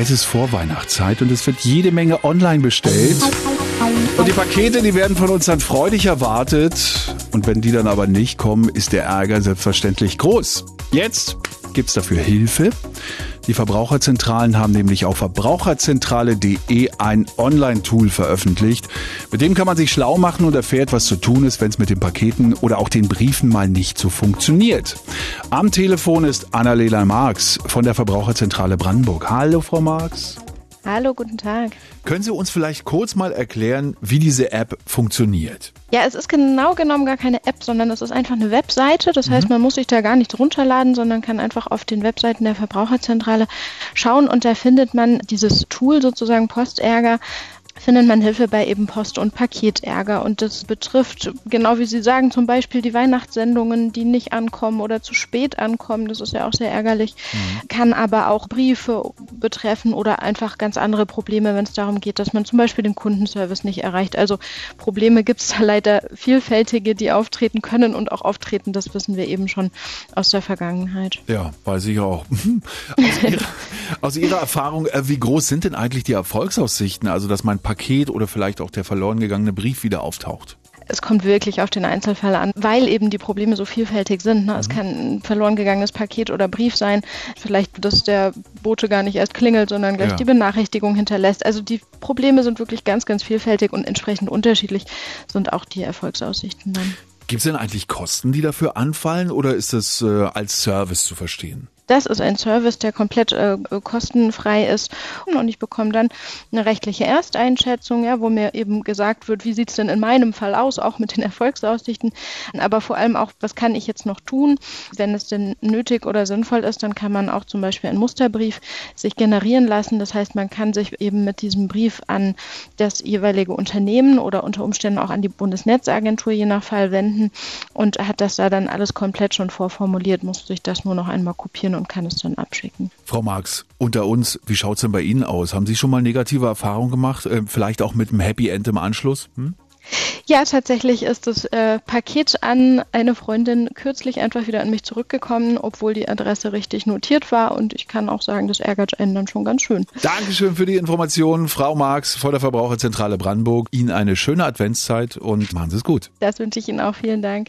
Es ist Vorweihnachtszeit und es wird jede Menge online bestellt. Und die Pakete, die werden von uns dann freudig erwartet. Und wenn die dann aber nicht kommen, ist der Ärger selbstverständlich groß. Jetzt gibt's dafür Hilfe. Die Verbraucherzentralen haben nämlich auf verbraucherzentrale.de ein Online-Tool veröffentlicht. Mit dem kann man sich schlau machen und erfährt, was zu tun ist, wenn es mit den Paketen oder auch den Briefen mal nicht so funktioniert. Am Telefon ist Annalena Marx von der Verbraucherzentrale Brandenburg. Hallo, Frau Marx. Hallo, guten Tag. Können Sie uns vielleicht kurz mal erklären, wie diese App funktioniert? Ja, es ist genau genommen gar keine App, sondern es ist einfach eine Webseite. Das mhm. heißt, man muss sich da gar nicht runterladen, sondern kann einfach auf den Webseiten der Verbraucherzentrale schauen und da findet man dieses Tool sozusagen Postärger findet man Hilfe bei eben Post- und Paketärger. Und das betrifft, genau wie Sie sagen, zum Beispiel die Weihnachtssendungen, die nicht ankommen oder zu spät ankommen. Das ist ja auch sehr ärgerlich. Mhm. Kann aber auch Briefe betreffen oder einfach ganz andere Probleme, wenn es darum geht, dass man zum Beispiel den Kundenservice nicht erreicht. Also Probleme gibt es da leider vielfältige, die auftreten können und auch auftreten. Das wissen wir eben schon aus der Vergangenheit. Ja, weiß ich auch. aus, ihrer, aus Ihrer Erfahrung, äh, wie groß sind denn eigentlich die Erfolgsaussichten? Also, dass mein Paket oder vielleicht auch der verloren gegangene Brief wieder auftaucht? Es kommt wirklich auf den Einzelfall an, weil eben die Probleme so vielfältig sind. Ne? Es mhm. kann ein verloren gegangenes Paket oder Brief sein, vielleicht, dass der Bote gar nicht erst klingelt, sondern gleich ja. die Benachrichtigung hinterlässt. Also die Probleme sind wirklich ganz, ganz vielfältig und entsprechend unterschiedlich sind auch die Erfolgsaussichten dann. Gibt es denn eigentlich Kosten, die dafür anfallen oder ist das äh, als Service zu verstehen? Das ist ein Service, der komplett äh, kostenfrei ist. Und ich bekomme dann eine rechtliche Ersteinschätzung, ja, wo mir eben gesagt wird, wie sieht es denn in meinem Fall aus, auch mit den Erfolgsaussichten, aber vor allem auch, was kann ich jetzt noch tun, wenn es denn nötig oder sinnvoll ist, dann kann man auch zum Beispiel einen Musterbrief sich generieren lassen. Das heißt, man kann sich eben mit diesem Brief an das jeweilige Unternehmen oder unter Umständen auch an die Bundesnetzagentur je nach Fall wenden und hat das da dann alles komplett schon vorformuliert, muss sich das nur noch einmal kopieren und kann es dann abschicken. Frau Marx, unter uns, wie schaut es denn bei Ihnen aus? Haben Sie schon mal negative Erfahrungen gemacht? Äh, vielleicht auch mit einem Happy End im Anschluss? Hm? Ja, tatsächlich ist das äh, Paket an eine Freundin kürzlich einfach wieder an mich zurückgekommen, obwohl die Adresse richtig notiert war. Und ich kann auch sagen, das ärgert einen dann schon ganz schön. Dankeschön für die Informationen, Frau Marx von der Verbraucherzentrale Brandenburg. Ihnen eine schöne Adventszeit und machen Sie es gut. Das wünsche ich Ihnen auch. Vielen Dank.